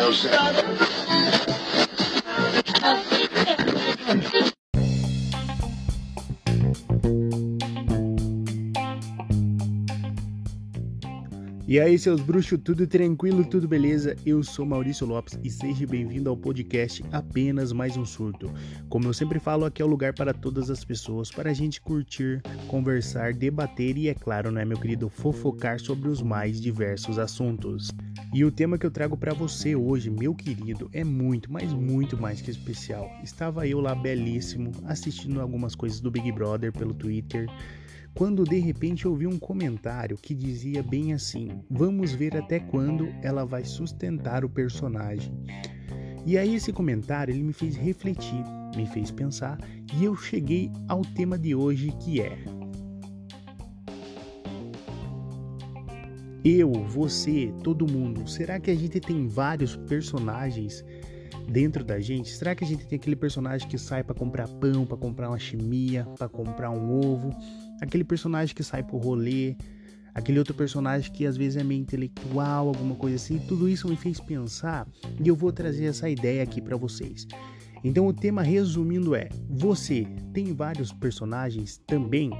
Thank you. Uh, E aí, seus bruxos, tudo tranquilo, tudo beleza? Eu sou Maurício Lopes e seja bem-vindo ao podcast Apenas Mais um Surto. Como eu sempre falo, aqui é o lugar para todas as pessoas, para a gente curtir, conversar, debater e, é claro, né, meu querido, fofocar sobre os mais diversos assuntos. E o tema que eu trago para você hoje, meu querido, é muito, mas muito mais que especial. Estava eu lá belíssimo, assistindo algumas coisas do Big Brother pelo Twitter quando de repente eu vi um comentário que dizia bem assim: Vamos ver até quando ela vai sustentar o personagem. E aí esse comentário ele me fez refletir, me fez pensar e eu cheguei ao tema de hoje que é Eu, você, todo mundo, será que a gente tem vários personagens dentro da gente? Será que a gente tem aquele personagem que sai para comprar pão, para comprar uma chimia, para comprar um ovo? Aquele personagem que sai pro rolê, aquele outro personagem que às vezes é meio intelectual, alguma coisa assim. Tudo isso me fez pensar e eu vou trazer essa ideia aqui para vocês. Então o tema resumindo é: você tem vários personagens também?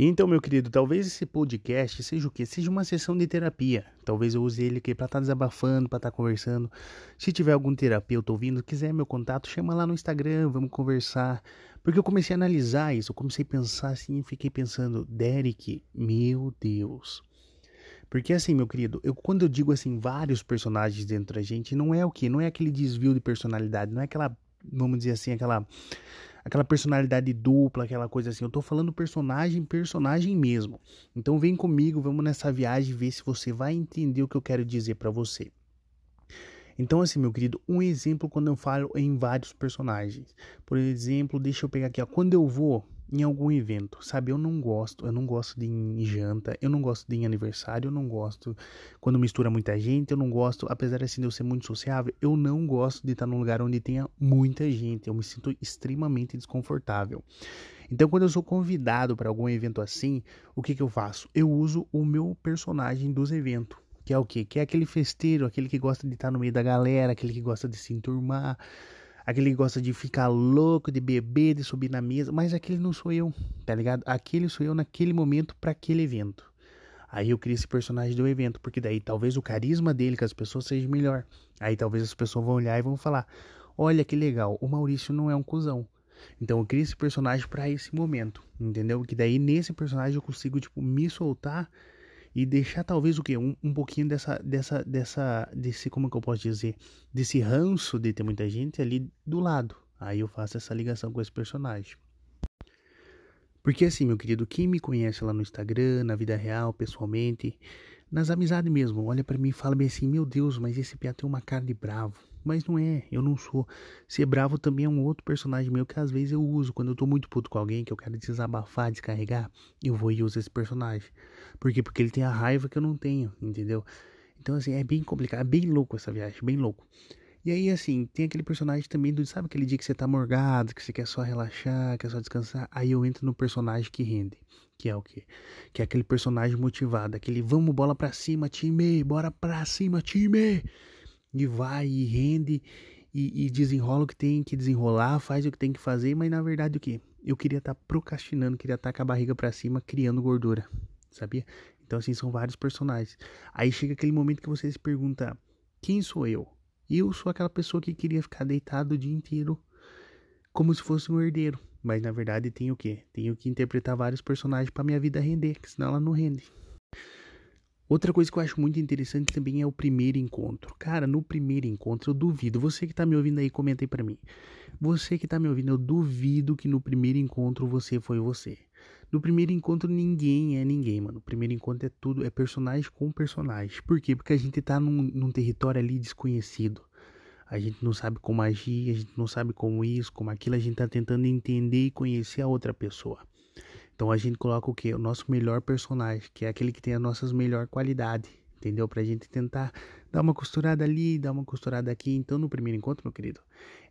Então, meu querido, talvez esse podcast seja o quê? Seja uma sessão de terapia. Talvez eu use ele aqui para estar tá desabafando, para estar tá conversando. Se tiver algum terapeuta ouvindo, quiser meu contato, chama lá no Instagram, vamos conversar. Porque eu comecei a analisar isso, eu comecei a pensar assim, fiquei pensando, Derek, meu Deus. Porque assim, meu querido, eu quando eu digo assim vários personagens dentro da gente, não é o que, não é aquele desvio de personalidade, não é aquela, vamos dizer assim, aquela aquela personalidade dupla, aquela coisa assim. Eu tô falando personagem, personagem mesmo. Então vem comigo, vamos nessa viagem ver se você vai entender o que eu quero dizer para você. Então, assim, meu querido, um exemplo quando eu falo em vários personagens. Por exemplo, deixa eu pegar aqui, ó. Quando eu vou em algum evento, sabe? Eu não gosto, eu não gosto de em janta, eu não gosto de em aniversário, eu não gosto quando mistura muita gente, eu não gosto, apesar assim de eu ser muito sociável, eu não gosto de estar num lugar onde tenha muita gente, eu me sinto extremamente desconfortável. Então, quando eu sou convidado para algum evento assim, o que que eu faço? Eu uso o meu personagem dos eventos. Que é o quê? Que é aquele festeiro, aquele que gosta de estar no meio da galera, aquele que gosta de se enturmar, aquele que gosta de ficar louco, de beber, de subir na mesa, mas aquele não sou eu, tá ligado? Aquele sou eu naquele momento para aquele evento. Aí eu crio esse personagem do evento, porque daí talvez o carisma dele com as pessoas seja melhor. Aí talvez as pessoas vão olhar e vão falar: "Olha que legal, o Maurício não é um cuzão". Então eu crio esse personagem para esse momento, entendeu? Que daí nesse personagem eu consigo tipo me soltar e deixar talvez o que um, um pouquinho dessa dessa dessa desse como que eu posso dizer? Desse ranço de ter muita gente ali do lado. Aí eu faço essa ligação com esse personagem. Porque assim meu querido quem me conhece lá no Instagram na vida real pessoalmente nas amizades mesmo olha para mim e fala bem assim meu Deus mas esse pia tem uma cara de bravo mas não é, eu não sou. Ser bravo também é um outro personagem meu que às vezes eu uso. Quando eu tô muito puto com alguém, que eu quero desabafar, descarregar, eu vou e uso esse personagem. Por quê? Porque ele tem a raiva que eu não tenho, entendeu? Então, assim, é bem complicado, é bem louco essa viagem, bem louco. E aí, assim, tem aquele personagem também do, sabe aquele dia que você tá morgado, que você quer só relaxar, quer só descansar? Aí eu entro no personagem que rende. Que é o quê? Que é aquele personagem motivado, aquele vamos bola pra cima, time, bora pra cima, time e vai e rende e, e, desenrola o que tem que desenrolar, faz o que tem que fazer, mas na verdade o que? Eu queria estar tá procrastinando, queria estar tá com a barriga para cima, criando gordura, sabia? Então assim, são vários personagens. Aí chega aquele momento que você se pergunta, quem sou eu? Eu sou aquela pessoa que queria ficar deitado o dia inteiro como se fosse um herdeiro. Mas na verdade tem o quê? Tenho que interpretar vários personagens para minha vida render, senão ela não rende. Outra coisa que eu acho muito interessante também é o primeiro encontro. Cara, no primeiro encontro eu duvido. Você que tá me ouvindo aí, comenta aí pra mim. Você que tá me ouvindo, eu duvido que no primeiro encontro você foi você. No primeiro encontro ninguém é ninguém, mano. No primeiro encontro é tudo, é personagem com personagem. Por quê? Porque a gente tá num, num território ali desconhecido. A gente não sabe como agir, a gente não sabe como isso, como aquilo. A gente tá tentando entender e conhecer a outra pessoa. Então a gente coloca o que? O nosso melhor personagem, que é aquele que tem as nossas melhor qualidade, entendeu? Pra gente tentar dar uma costurada ali, dar uma costurada aqui. Então no primeiro encontro, meu querido,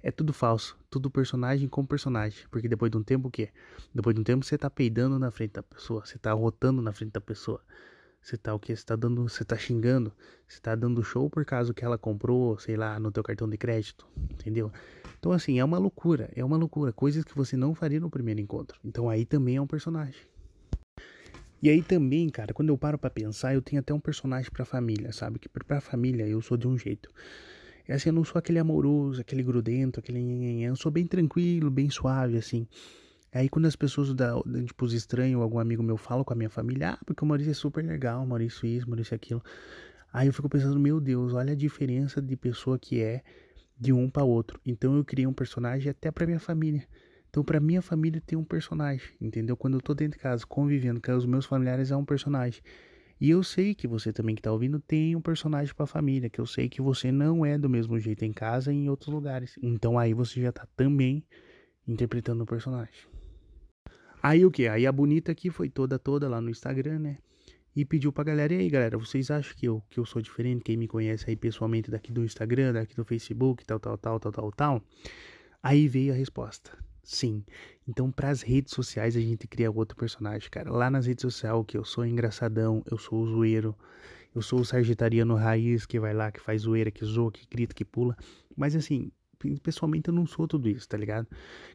é tudo falso, tudo personagem com personagem, porque depois de um tempo o quê? Depois de um tempo você tá peidando na frente da pessoa, você tá rotando na frente da pessoa. Você tá o que? Você tá dando. Você tá xingando? Você tá dando show por causa que ela comprou, sei lá, no teu cartão de crédito. Entendeu? Então, assim, é uma loucura. É uma loucura. Coisas que você não faria no primeiro encontro. Então aí também é um personagem. E aí também, cara, quando eu paro para pensar, eu tenho até um personagem pra família, sabe? Que pra família eu sou de um jeito. É assim, eu não sou aquele amoroso, aquele grudento, aquele. Eu sou bem tranquilo, bem suave, assim. Aí quando as pessoas, da, tipo, os estranhos, algum amigo meu fala com a minha família, ah, porque o Maurício é super legal, Maurício isso, Maurício aquilo. Aí eu fico pensando, meu Deus, olha a diferença de pessoa que é de um para outro. Então eu criei um personagem até para minha família. Então para minha família tem um personagem, entendeu? Quando eu tô dentro de casa convivendo com os meus familiares é um personagem. E eu sei que você também que tá ouvindo tem um personagem para a família, que eu sei que você não é do mesmo jeito em casa e em outros lugares. Então aí você já tá também interpretando o personagem. Aí o que? Aí a bonita aqui foi toda toda lá no Instagram, né? E pediu pra galera, e aí galera, vocês acham que eu, que eu sou diferente? Quem me conhece aí pessoalmente daqui do Instagram, daqui do Facebook, tal, tal, tal, tal, tal, tal. Aí veio a resposta. Sim. Então, para as redes sociais, a gente cria outro personagem, cara. Lá nas redes sociais, que eu sou engraçadão, eu sou o zoeiro, eu sou o sargetariano raiz que vai lá, que faz zoeira, que zoa, que grita, que pula. Mas assim, pessoalmente eu não sou tudo isso, tá ligado?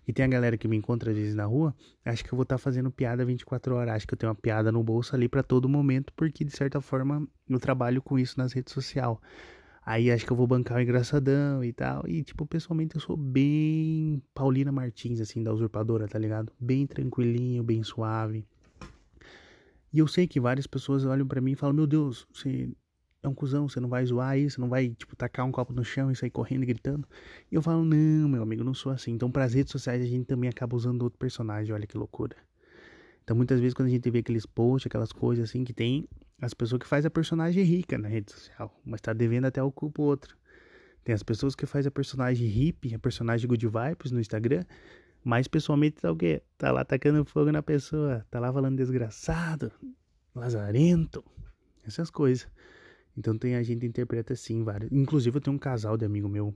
E tem a galera que me encontra às vezes na rua, acha que eu vou estar tá fazendo piada 24 horas, acha que eu tenho uma piada no bolso ali para todo momento, porque de certa forma eu trabalho com isso nas redes sociais. Aí acho que eu vou bancar o engraçadão e tal. E, tipo, pessoalmente eu sou bem Paulina Martins, assim, da usurpadora, tá ligado? Bem tranquilinho, bem suave. E eu sei que várias pessoas olham para mim e falam: Meu Deus, você é um cuzão, você não vai zoar isso, não vai, tipo, tacar um copo no chão e sair correndo e gritando. E eu falo, não, meu amigo, não sou assim. Então, para as redes sociais, a gente também acaba usando outro personagem, olha que loucura. Então, muitas vezes, quando a gente vê aqueles posts, aquelas coisas assim, que tem as pessoas que fazem a personagem rica na rede social, mas tá devendo até o cu pro outro. Tem as pessoas que fazem a personagem hippie, a personagem good vibes no Instagram, mas pessoalmente tá o quê? Tá lá tacando fogo na pessoa, tá lá falando desgraçado, lazarento, essas coisas. Então tem a gente interpreta assim vários. Inclusive eu tenho um casal de amigo meu.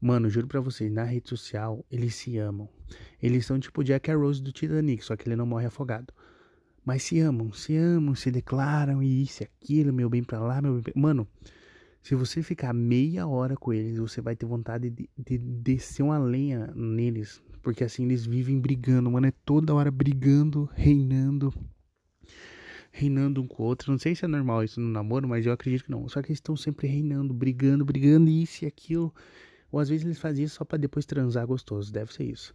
Mano, juro pra vocês, na rede social eles se amam. Eles são tipo Jack e Rose do Titanic, só que ele não morre afogado. Mas se amam, se amam, se declaram e isso e aquilo, meu bem pra lá, meu bem pra... Mano, se você ficar meia hora com eles, você vai ter vontade de, de descer uma lenha neles. Porque assim, eles vivem brigando, mano. É toda hora brigando, reinando reinando um com o outro. Não sei se é normal isso no namoro, mas eu acredito que não. Só que eles estão sempre reinando, brigando, brigando, isso e aquilo. Ou às vezes eles fazem isso só para depois transar gostoso, deve ser isso.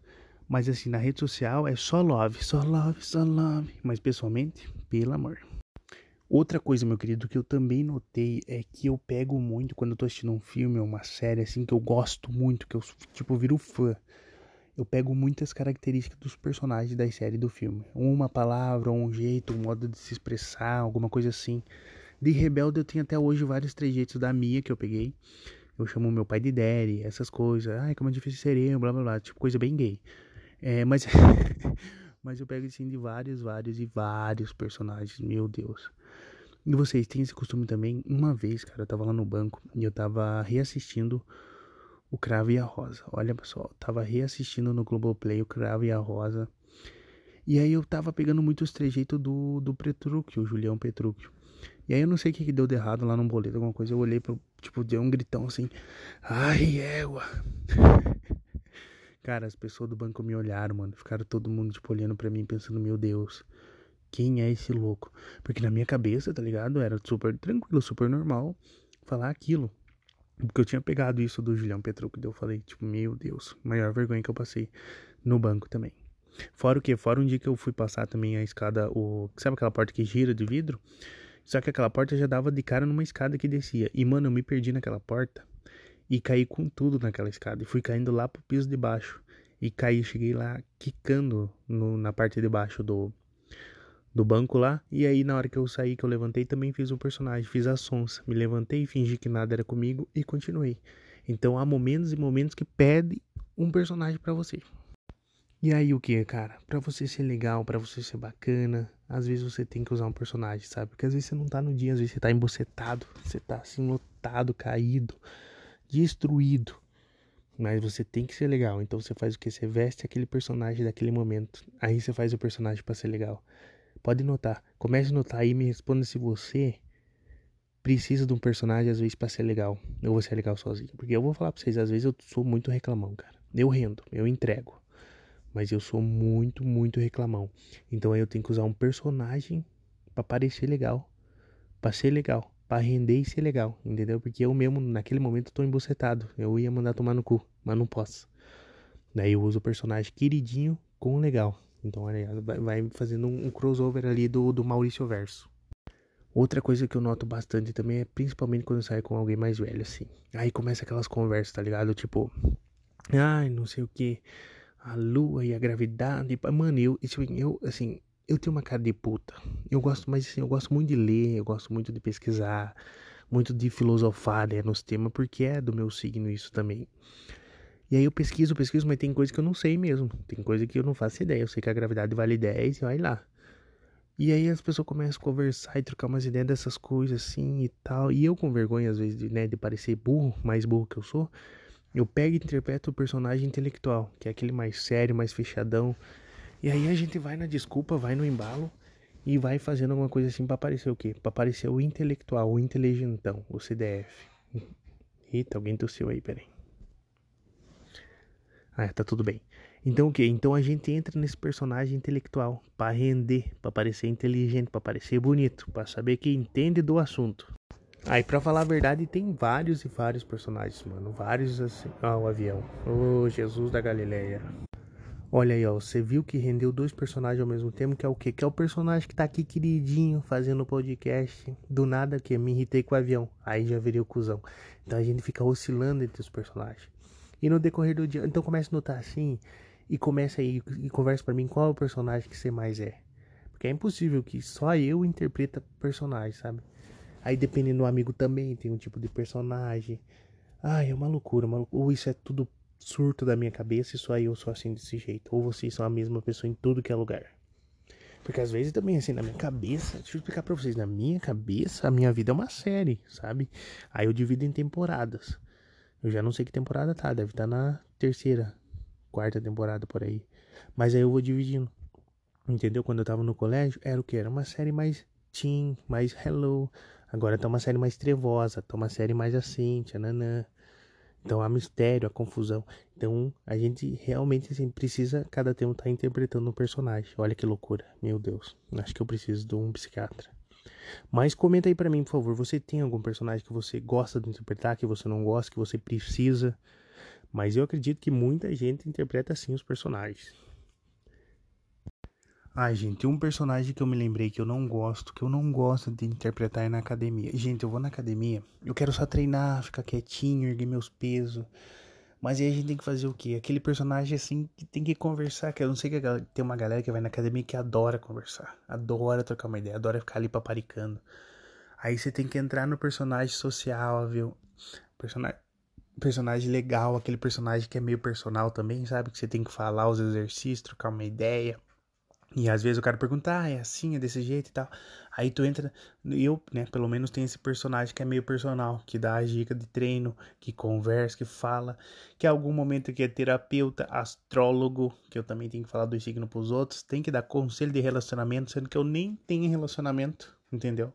Mas assim, na rede social é só love, só love, só love. Mas pessoalmente, pelo amor. Outra coisa, meu querido, que eu também notei é que eu pego muito quando eu tô assistindo um filme ou uma série assim que eu gosto muito, que eu tipo viro fã eu pego muitas características dos personagens da série do filme. Uma palavra, um jeito, um modo de se expressar, alguma coisa assim. De Rebelde eu tenho até hoje vários trejeitos da Mia que eu peguei. Eu chamo meu pai de Daddy, essas coisas. Ai, como é difícil seria, blá blá blá. Tipo, coisa bem gay. É, mas, mas eu pego assim de vários, vários e vários personagens. Meu Deus. E vocês têm esse costume também? Uma vez, cara, eu tava lá no banco e eu tava reassistindo o Cravo e a Rosa. Olha, pessoal, tava reassistindo no Globoplay o Cravo e a Rosa. E aí eu tava pegando muitos trejeitos do, do Petrúquio, o Julião Petrúquio. E aí eu não sei o que, que deu de errado lá no boleto, alguma coisa. Eu olhei pro, tipo, deu um gritão assim. Ai, égua. Cara, as pessoas do banco me olharam, mano. Ficaram todo mundo, tipo, olhando pra mim, pensando, meu Deus, quem é esse louco? Porque na minha cabeça, tá ligado? Era super tranquilo, super normal falar aquilo. Porque eu tinha pegado isso do Julião Petrucco, daí eu falei, tipo, meu Deus, maior vergonha que eu passei no banco também. Fora o que? Fora um dia que eu fui passar também a escada, o sabe aquela porta que gira de vidro? Só que aquela porta já dava de cara numa escada que descia. E, mano, eu me perdi naquela porta e caí com tudo naquela escada. E fui caindo lá pro piso de baixo. E caí, cheguei lá quicando no, na parte de baixo do, do banco lá. E aí, na hora que eu saí, que eu levantei, também fiz um personagem, fiz a sonsa. Me levantei, fingi que nada era comigo e continuei. Então há momentos e momentos que pede um personagem para você. E aí o que, cara? Para você ser legal, para você ser bacana, às vezes você tem que usar um personagem, sabe? Porque às vezes você não tá no dia, às vezes você tá embocetado, você tá assim lotado, caído, destruído. Mas você tem que ser legal, então você faz o que? Você veste aquele personagem daquele momento. Aí você faz o personagem para ser legal. Pode notar. Comece a notar aí e me responda se você precisa de um personagem às vezes para ser legal. Ou você é legal sozinho. Porque eu vou falar pra vocês, às vezes eu sou muito reclamão, cara. Eu rendo, eu entrego. Mas eu sou muito, muito reclamão. Então aí eu tenho que usar um personagem para parecer legal. para ser legal. para render e ser legal. Entendeu? Porque eu mesmo, naquele momento, tô embucetado. Eu ia mandar tomar no cu, mas não posso. Daí eu uso o personagem queridinho com legal. Então, vai fazendo um crossover ali do, do Maurício Verso. Outra coisa que eu noto bastante também é principalmente quando eu saio com alguém mais velho, assim. Aí começa aquelas conversas, tá ligado? Tipo, ai, não sei o que, a lua e a gravidade. Mano, eu, eu, assim, eu tenho uma cara de puta. Eu gosto, mas assim, eu gosto muito de ler, eu gosto muito de pesquisar, muito de filosofar, né, nos temas, porque é do meu signo isso também. E aí eu pesquiso, pesquiso, mas tem coisa que eu não sei mesmo. Tem coisa que eu não faço ideia. Eu sei que a gravidade vale 10 e vai lá. E aí as pessoas começam a conversar e trocar umas ideias dessas coisas assim e tal. E eu com vergonha às vezes né, de parecer burro, mais burro que eu sou, eu pego e interpreto o personagem intelectual, que é aquele mais sério, mais fechadão. E aí a gente vai na desculpa, vai no embalo e vai fazendo alguma coisa assim para parecer o quê? Para parecer o intelectual, o inteligentão, o CDF. Eita, alguém tossiu aí, peraí. Ah, tá tudo bem. Então o que? Então a gente entra nesse personagem intelectual para render, para parecer inteligente, para parecer bonito, para saber que entende do assunto. Aí, pra falar a verdade, tem vários e vários personagens, mano. Vários assim. Ó, o avião. Ô, oh, Jesus da Galileia. Olha aí, ó. Você viu que rendeu dois personagens ao mesmo tempo, que é o quê? Que é o personagem que tá aqui queridinho, fazendo podcast. Do nada que me irritei com o avião. Aí já virei o cuzão. Então a gente fica oscilando entre os personagens. E no decorrer do dia, então começa a notar assim e começa aí e conversa para mim qual é o personagem que você mais é. Porque é impossível que só eu interpreta personagem, sabe? Aí dependendo do amigo também tem um tipo de personagem. Ai, é uma loucura, uma loucura. Ou isso é tudo surto da minha cabeça e só eu sou assim desse jeito. Ou vocês são a mesma pessoa em tudo que é lugar. Porque às vezes também, assim, na minha cabeça, deixa eu explicar pra vocês, na minha cabeça, a minha vida é uma série, sabe? Aí eu divido em temporadas. Eu já não sei que temporada tá, deve estar tá na terceira, quarta temporada por aí. Mas aí eu vou dividindo. Entendeu? Quando eu tava no colégio, era o que? Era uma série mais teen, mais hello. Agora tá uma série mais trevosa, tá uma série mais assim, tchananã. Então há mistério, há confusão. Então a gente realmente assim, precisa cada tempo estar tá interpretando um personagem. Olha que loucura, meu Deus. Acho que eu preciso de um psiquiatra. Mas comenta aí para mim, por favor. Você tem algum personagem que você gosta de interpretar, que você não gosta, que você precisa? Mas eu acredito que muita gente interpreta assim os personagens. Ai, gente, um personagem que eu me lembrei que eu não gosto, que eu não gosto de interpretar na academia. Gente, eu vou na academia, eu quero só treinar, ficar quietinho, erguer meus pesos. Mas aí a gente tem que fazer o quê? Aquele personagem assim que tem que conversar. Que eu não sei que tem uma galera que vai na academia que adora conversar, adora trocar uma ideia, adora ficar ali paparicando. Aí você tem que entrar no personagem sociável, personagem, personagem legal, aquele personagem que é meio personal também, sabe? Que você tem que falar os exercícios, trocar uma ideia. E às vezes o cara pergunta, ah, é assim, é desse jeito e tal. Aí tu entra, eu, né, pelo menos tem esse personagem que é meio personal, que dá a dica de treino, que conversa, que fala, que em algum momento que é terapeuta, astrólogo, que eu também tenho que falar do signo pros outros, tem que dar conselho de relacionamento, sendo que eu nem tenho relacionamento, entendeu?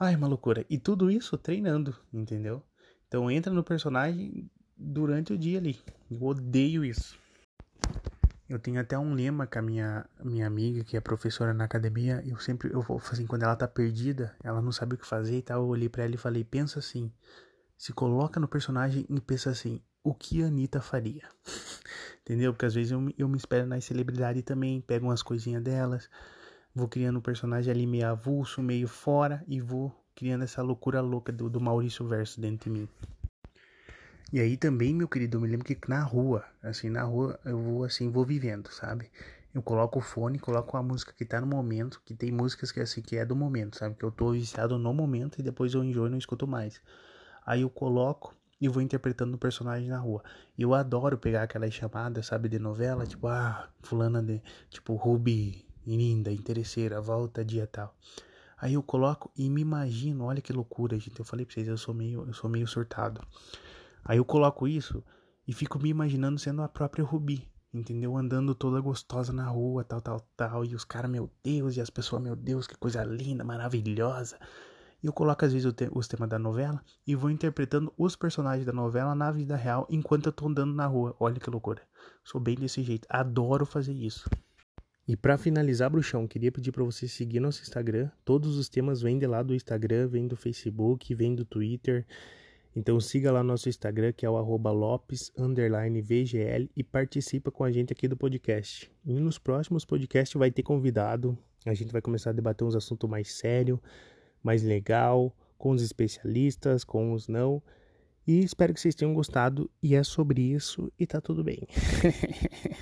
Ai, uma loucura. E tudo isso treinando, entendeu? Então entra no personagem durante o dia ali. Eu odeio isso. Eu tenho até um lema com a minha, minha amiga, que é professora na academia. Eu sempre, eu vou assim, quando ela tá perdida, ela não sabe o que fazer e tal. Eu olhei pra ela e falei: pensa assim, se coloca no personagem e pensa assim, o que a Anitta faria? Entendeu? Porque às vezes eu, eu me espero nas celebridades também, pego umas coisinhas delas, vou criando um personagem ali meio avulso, meio fora e vou criando essa loucura louca do, do Maurício Verso dentro de mim. E aí também, meu querido, eu me lembro que na rua, assim, na rua eu vou assim, vou vivendo, sabe? Eu coloco o fone, coloco a música que tá no momento, que tem músicas que assim que é do momento, sabe? Que eu tô viciado no momento e depois eu enjoo e não escuto mais. Aí eu coloco e vou interpretando o personagem na rua. Eu adoro pegar aquelas chamadas, sabe, de novela, tipo, ah, fulana de, tipo, Ruby, linda, interesseira, volta dia tal. Aí eu coloco e me imagino, olha que loucura, gente. Eu falei pra vocês, eu sou meio, eu sou meio surtado. Aí eu coloco isso e fico me imaginando sendo a própria Rubi. entendeu? Andando toda gostosa na rua, tal, tal, tal. E os caras, meu Deus, e as pessoas, meu Deus, que coisa linda, maravilhosa. E eu coloco às vezes te os temas da novela e vou interpretando os personagens da novela na vida real enquanto eu tô andando na rua. Olha que loucura. Sou bem desse jeito. Adoro fazer isso. E para finalizar, bruxão, queria pedir para você seguir nosso Instagram. Todos os temas vêm de lá do Instagram, vêm do Facebook, vêm do Twitter. Então siga lá nosso Instagram, que é o arroba Lopes VGL e participa com a gente aqui do podcast. E nos próximos podcasts vai ter convidado. A gente vai começar a debater uns assuntos mais sérios mais legal, com os especialistas, com os não. E espero que vocês tenham gostado. E é sobre isso e tá tudo bem.